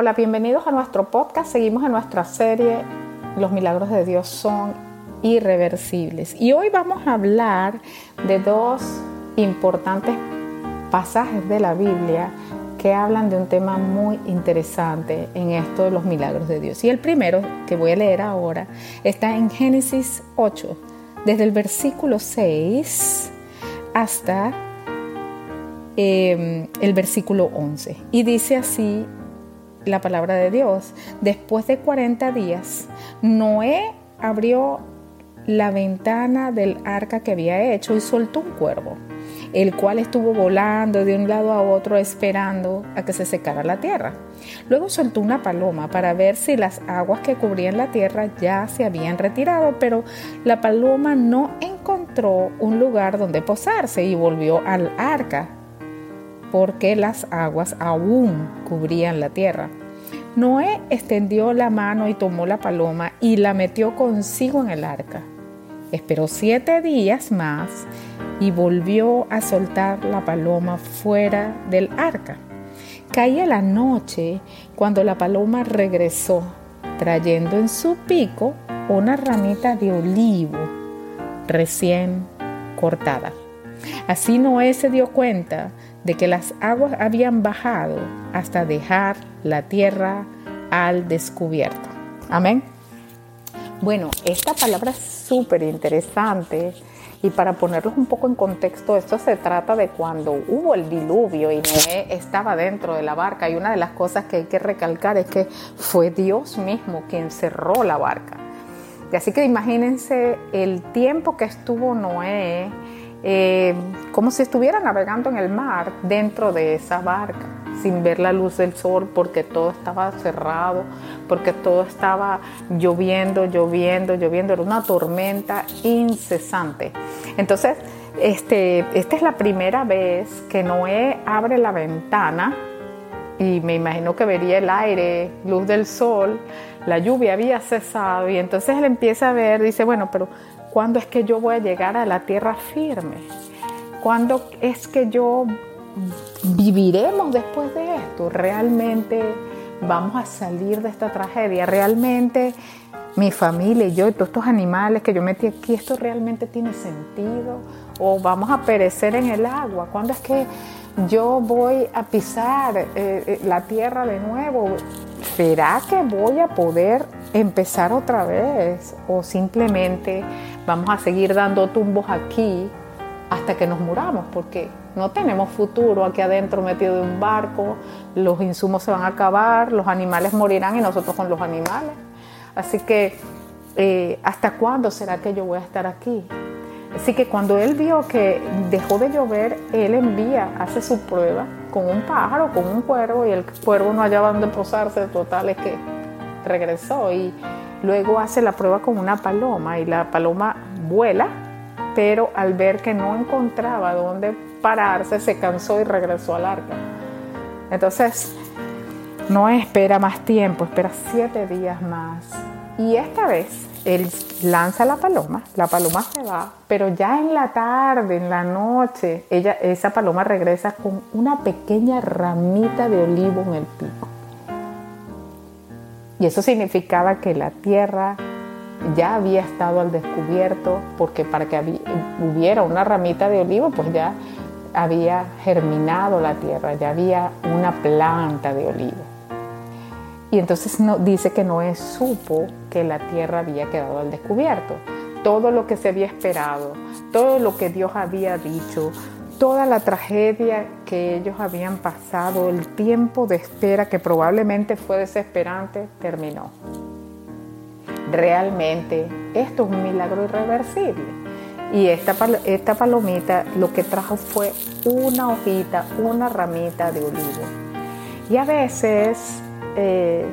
Hola, bienvenidos a nuestro podcast. Seguimos en nuestra serie Los milagros de Dios son irreversibles. Y hoy vamos a hablar de dos importantes pasajes de la Biblia que hablan de un tema muy interesante en esto de los milagros de Dios. Y el primero que voy a leer ahora está en Génesis 8, desde el versículo 6 hasta em, el versículo 11. Y dice así la palabra de Dios. Después de 40 días, Noé abrió la ventana del arca que había hecho y soltó un cuervo el cual estuvo volando de un lado a otro esperando a que se secara la tierra. Luego soltó una paloma para ver si las aguas que cubrían la tierra ya se habían retirado, pero la paloma no encontró un lugar donde posarse y volvió al arca porque las aguas aún cubrían la tierra. Noé extendió la mano y tomó la paloma y la metió consigo en el arca. Esperó siete días más y volvió a soltar la paloma fuera del arca. Caía la noche cuando la paloma regresó, trayendo en su pico una ramita de olivo recién cortada. Así Noé se dio cuenta de que las aguas habían bajado hasta dejar la tierra al descubierto. Amén. Bueno, esta palabra es súper interesante y para ponerlos un poco en contexto, esto se trata de cuando hubo el diluvio y Noé estaba dentro de la barca. Y una de las cosas que hay que recalcar es que fue Dios mismo quien cerró la barca. Y así que imagínense el tiempo que estuvo Noé eh, como si estuviera navegando en el mar dentro de esa barca, sin ver la luz del sol porque todo estaba cerrado, porque todo estaba lloviendo, lloviendo, lloviendo, era una tormenta incesante. Entonces, este, esta es la primera vez que Noé abre la ventana y me imagino que vería el aire, luz del sol, la lluvia había cesado y entonces él empieza a ver, dice, bueno, pero ¿cuándo es que yo voy a llegar a la tierra firme? ¿Cuándo es que yo viviremos después de esto? ¿Realmente vamos a salir de esta tragedia? ¿Realmente mi familia y yo y todos estos animales que yo metí aquí, esto realmente tiene sentido? ¿O vamos a perecer en el agua? ¿Cuándo es que yo voy a pisar eh, eh, la tierra de nuevo? ¿Será que voy a poder empezar otra vez? ¿O simplemente vamos a seguir dando tumbos aquí hasta que nos muramos? Porque no tenemos futuro aquí adentro metido de un barco, los insumos se van a acabar, los animales morirán y nosotros con los animales. Así que, eh, ¿hasta cuándo será que yo voy a estar aquí? Así que cuando él vio que dejó de llover, él envía, hace su prueba con un pájaro, con un cuervo, y el cuervo no hallaba dónde posarse, total es que regresó y luego hace la prueba con una paloma y la paloma vuela, pero al ver que no encontraba dónde pararse, se cansó y regresó al arca. Entonces, no espera más tiempo, espera siete días más. Y esta vez él lanza la paloma, la paloma se va, pero ya en la tarde, en la noche, ella, esa paloma regresa con una pequeña ramita de olivo en el pico. Y eso significaba que la tierra ya había estado al descubierto, porque para que hubiera una ramita de olivo, pues ya había germinado la tierra, ya había una planta de olivo. Y entonces no, dice que Noé supo que la tierra había quedado al descubierto. Todo lo que se había esperado, todo lo que Dios había dicho, toda la tragedia que ellos habían pasado, el tiempo de espera que probablemente fue desesperante, terminó. Realmente esto es un milagro irreversible. Y esta, esta palomita lo que trajo fue una hojita, una ramita de olivo. Y a veces eh,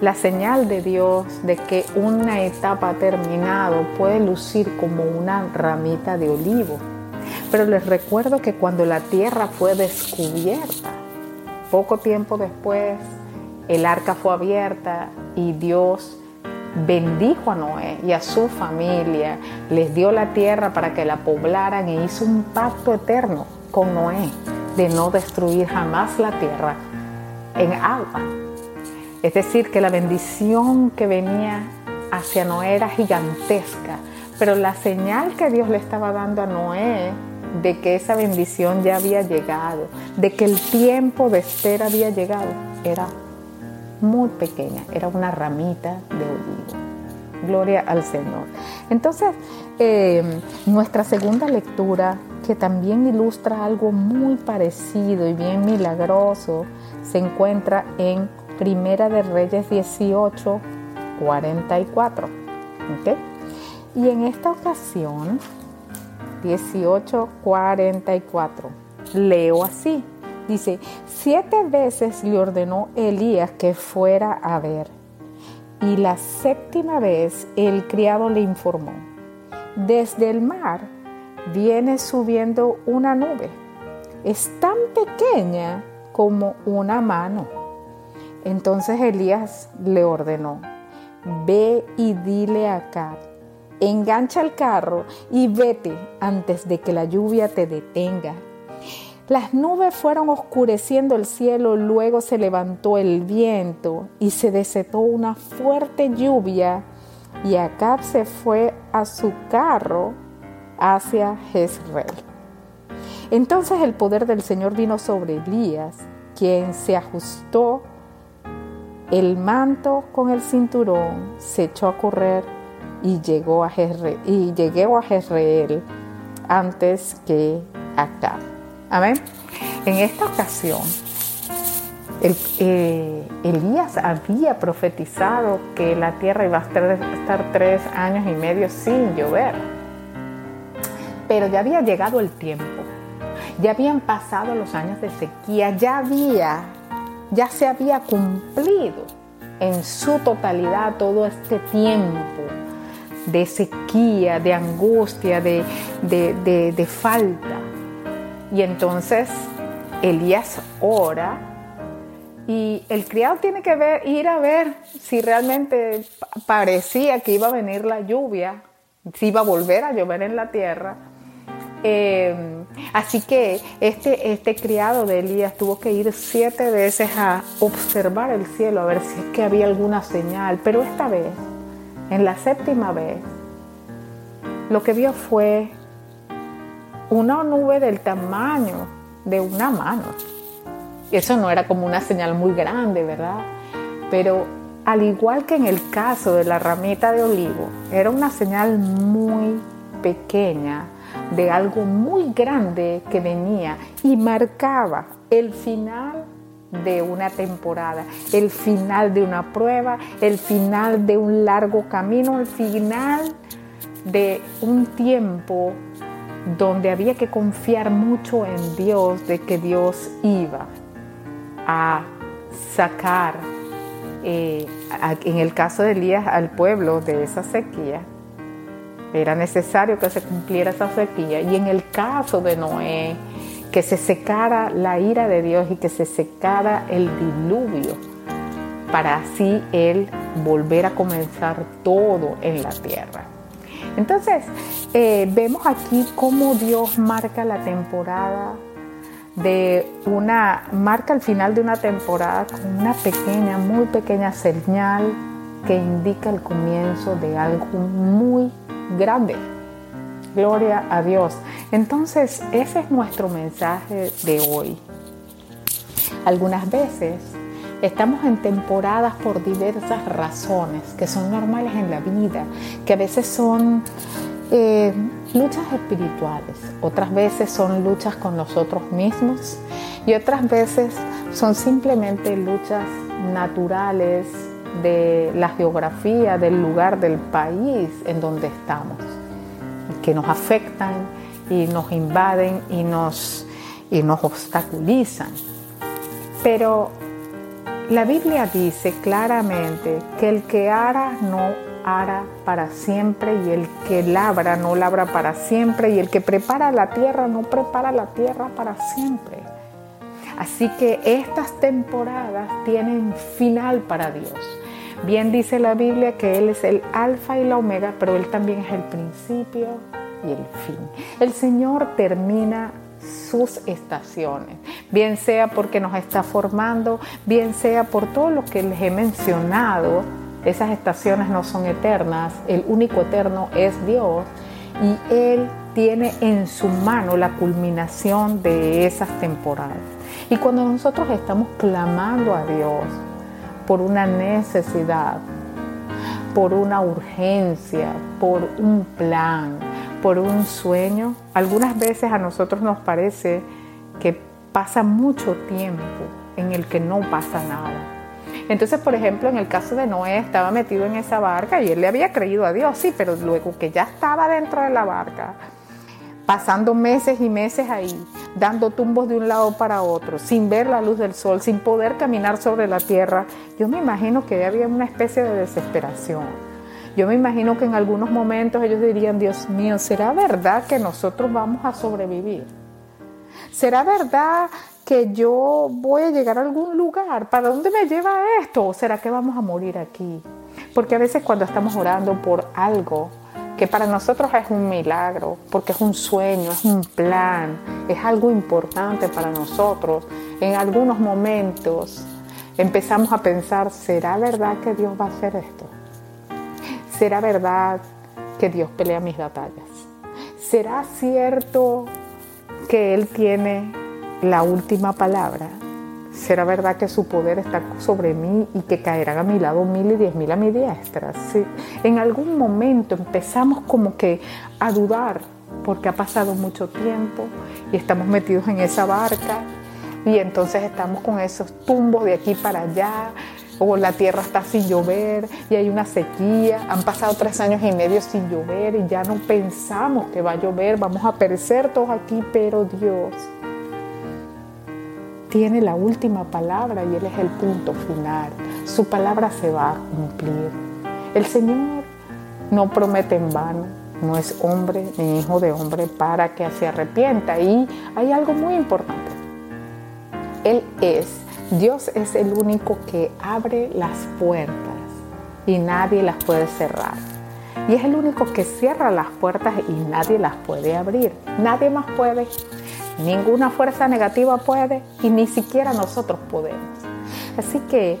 la señal de Dios de que una etapa ha terminado puede lucir como una ramita de olivo. Pero les recuerdo que cuando la tierra fue descubierta, poco tiempo después, el arca fue abierta y Dios bendijo a Noé y a su familia, les dio la tierra para que la poblaran e hizo un pacto eterno con Noé de no destruir jamás la tierra en agua. Es decir, que la bendición que venía hacia Noé era gigantesca, pero la señal que Dios le estaba dando a Noé de que esa bendición ya había llegado, de que el tiempo de espera había llegado, era muy pequeña, era una ramita de olivo. Gloria al Señor. Entonces, eh, nuestra segunda lectura, que también ilustra algo muy parecido y bien milagroso, se encuentra en Primera de Reyes 18, 44. Y en esta ocasión, 18, 44, leo así. Dice, siete veces le ordenó Elías que fuera a ver. Y la séptima vez el criado le informó, desde el mar viene subiendo una nube. Es tan pequeña como una mano. Entonces Elías le ordenó, ve y dile acá, engancha el carro y vete antes de que la lluvia te detenga. Las nubes fueron oscureciendo el cielo, luego se levantó el viento y se desató una fuerte lluvia y Acab se fue a su carro hacia Jezreel. Entonces el poder del Señor vino sobre Elías, quien se ajustó el manto con el cinturón, se echó a correr y llegó a y llegó a Jezreel antes que Acab. Amén. En esta ocasión, eh, Elías había profetizado que la tierra iba a estar, tres años y medio sin llover. Pero ya había llegado el tiempo, ya habían pasado los años de sequía, ya había, ya se había cumplido en su totalidad todo este tiempo de sequía, de angustia, de, de falta. Y entonces Elías ora y el criado tiene que ir a ver si realmente parecía que iba a venir la lluvia, si iba a volver a llover en la tierra. Em, así que este, este criado de Elías tuvo que ir siete veces a observar el cielo, a ver si es que había alguna señal. Pero esta vez, en la séptima vez, lo que vio fue una nube del tamaño de una mano. Eso no era como una señal muy grande, ¿verdad? Pero al igual que en el caso de la ramita de olivo, era una señal muy pequeña de algo muy grande que venía y marcaba el final de una temporada, el final de una prueba, el final de un largo camino, el final de un tiempo donde había que confiar mucho en Dios, de que Dios iba a sacar, eh, en el caso de Elías, al pueblo de esa sequía. Era necesario que se cumpliera esa sequía. Y en el caso de Noé, que se secara la ira de Dios y que se secara el diluvio, para así él volver a comenzar todo en la tierra. Entonces, eh, vemos aquí cómo Dios marca la temporada de una, marca el final de una temporada con una pequeña, muy pequeña señal que indica el comienzo de algo muy grande. Gloria a Dios. Entonces, ese es nuestro mensaje de hoy. Algunas veces Estamos en temporadas por diversas razones que son normales en la vida, que a veces son eh, luchas espirituales, otras veces son luchas con nosotros mismos y otras veces son simplemente luchas naturales de la geografía, del lugar, del país en donde estamos, que nos afectan y nos invaden y nos, y nos obstaculizan. Pero la Biblia dice claramente que el que ara no ara para siempre y el que labra no labra para siempre y el que prepara la tierra no prepara la tierra para siempre. Así que estas temporadas tienen final para Dios. Bien dice la Biblia que Él es el alfa y la omega, pero Él también es el principio y el fin. El Señor termina sus estaciones. bien sea porque nos está formando, bien sea por todo lo que les he mencionado. Esas estaciones no son eternas, el único eterno es Dios y Él tiene en su mano la culminación de esas temporadas. Y cuando nosotros estamos clamando a Dios por una necesidad, por una urgencia, por un plan, por un sueño, algunas veces a nosotros nos parece que pasa mucho tiempo en el que no pasa nada. Entonces, por ejemplo, en el caso de Noé, estaba metido en esa barca y él le había creído a Dios, sí, pero luego que ya estaba dentro de la barca, pasando meses y meses ahí, dando tumbos de un lado para otro, sin ver la luz del sol, sin poder caminar sobre la tierra, yo me imagino que había una especie de desesperación. Yo me imagino que en algunos momentos ellos dirían, Dios mío, ¿será verdad que nosotros vamos a sobrevivir? ¿Será verdad que yo voy a llegar a algún lugar? ¿Para dónde me lleva esto? ¿O será que vamos a morir aquí? Porque a veces cuando estamos orando por algo, que para nosotros es un milagro, porque es un sueño, es un plan, es algo importante para nosotros. En algunos momentos empezamos a pensar, ¿será verdad que Dios va a hacer esto? ¿Será verdad que Dios pelea mis batallas? ¿Será cierto que Él tiene la última palabra? ¿Será verdad que su poder está sobre mí y que caerán a mi lado mil y diez mil a mi diestra? En algún momento empezamos como que a dudar porque ha pasado mucho tiempo y estamos metidos en esa barca y entonces estamos con esos tumbos de aquí para allá o la tierra está sin llover y hay una sequía, han pasado tres años y medio sin llover y ya no pensamos que va a llover, vamos a perecer todos aquí, pero Dios tiene la última palabra y Él es el punto final. Su palabra se va a cumplir. El Señor no promete en vano, no es hombre ni hijo de hombre para que se arrepienta. Y hay algo muy importante. Él es, Dios es el único que abre las puertas y nadie las puede cerrar. Y es el único que cierra las puertas y nadie las puede abrir. Nadie más puede. Ninguna fuerza negativa puede y ni siquiera nosotros podemos. Así que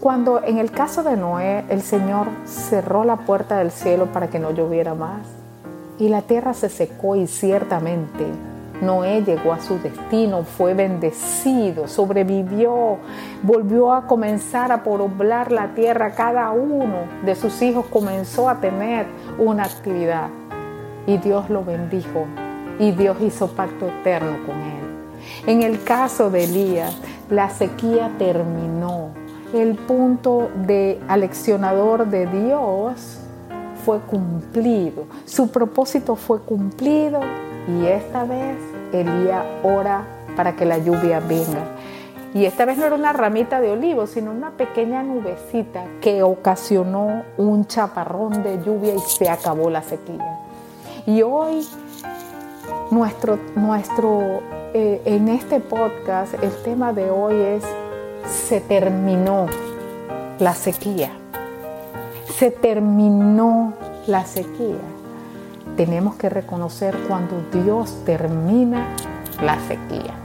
cuando en el caso de Noé el Señor cerró la puerta del cielo para que no lloviera más y la tierra se secó y ciertamente Noé llegó a su destino, fue bendecido, sobrevivió, volvió a comenzar a poblar la tierra. Cada uno de sus hijos comenzó a tener una actividad y Dios lo bendijo y Dios hizo pacto eterno con él. En el caso de Elías, la sequía terminó. El punto de aleccionador de Dios fue cumplido. Su propósito fue cumplido y esta vez Elías ora para que la lluvia venga. Y esta vez no era una ramita de olivo, sino una pequeña nubecita que ocasionó un chaparrón de lluvia y se acabó la sequía. Y hoy nuestro, nuestro, eh, en este podcast el tema de hoy es se terminó la sequía. Se terminó la sequía. Tenemos que reconocer cuando Dios termina la sequía.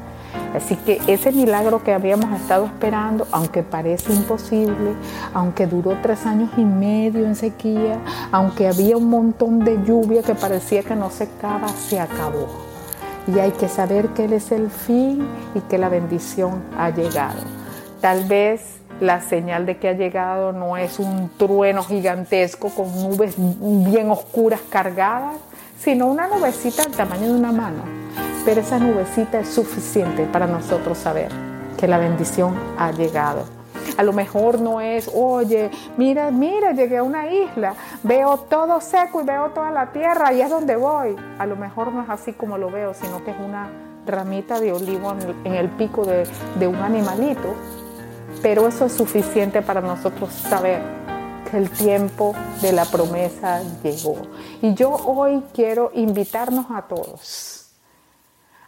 Así que ese milagro que habíamos estado esperando, aunque parece imposible, aunque duró tres años y medio en sequía, aunque había un montón de lluvia que parecía que no secaba, se acabó. Y hay que saber que Él es el fin y que la bendición ha llegado. Tal vez la señal de que ha llegado no es un trueno gigantesco con nubes bien oscuras cargadas, sino una nubecita del tamaño de una mano esa nubecita es suficiente para nosotros saber que la bendición ha llegado. A lo mejor no es, oye, mira, mira, llegué a una isla, veo todo seco y veo toda la tierra y es donde voy. A lo mejor no es así como lo veo, sino que es una ramita de olivo en el, pico de un animalito. Pero eso es suficiente para nosotros saber que el tiempo de la promesa llegó. Y yo hoy quiero invitarnos a todos